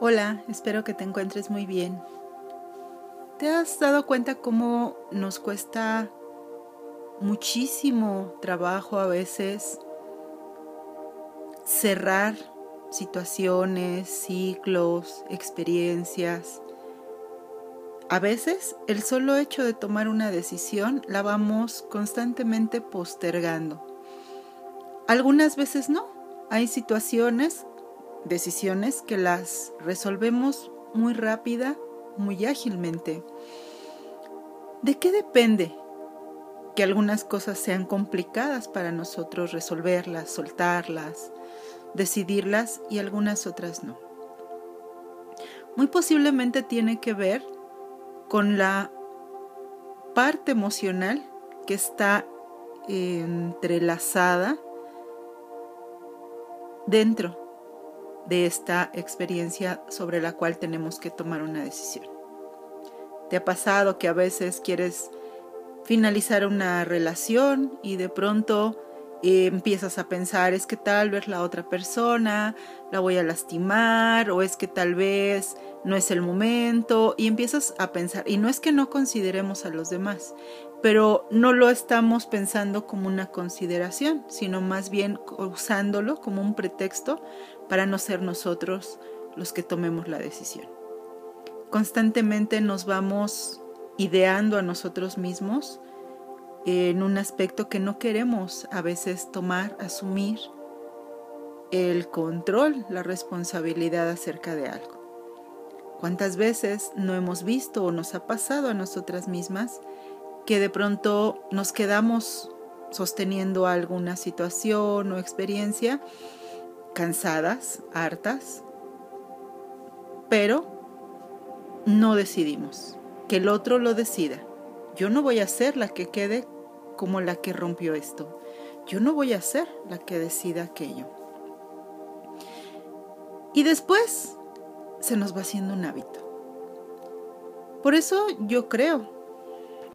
Hola, espero que te encuentres muy bien. ¿Te has dado cuenta cómo nos cuesta muchísimo trabajo a veces cerrar situaciones, ciclos, experiencias? A veces el solo hecho de tomar una decisión la vamos constantemente postergando. Algunas veces no. Hay situaciones decisiones que las resolvemos muy rápida, muy ágilmente. ¿De qué depende que algunas cosas sean complicadas para nosotros resolverlas, soltarlas, decidirlas y algunas otras no? Muy posiblemente tiene que ver con la parte emocional que está entrelazada dentro de esta experiencia sobre la cual tenemos que tomar una decisión. ¿Te ha pasado que a veces quieres finalizar una relación y de pronto eh, empiezas a pensar es que tal vez la otra persona la voy a lastimar o es que tal vez no es el momento y empiezas a pensar y no es que no consideremos a los demás, pero no lo estamos pensando como una consideración, sino más bien usándolo como un pretexto para no ser nosotros los que tomemos la decisión. Constantemente nos vamos ideando a nosotros mismos en un aspecto que no queremos a veces tomar, asumir el control, la responsabilidad acerca de algo. ¿Cuántas veces no hemos visto o nos ha pasado a nosotras mismas que de pronto nos quedamos sosteniendo alguna situación o experiencia cansadas, hartas, pero no decidimos, que el otro lo decida. Yo no voy a ser la que quede como la que rompió esto. Yo no voy a ser la que decida aquello. Y después se nos va haciendo un hábito. Por eso yo creo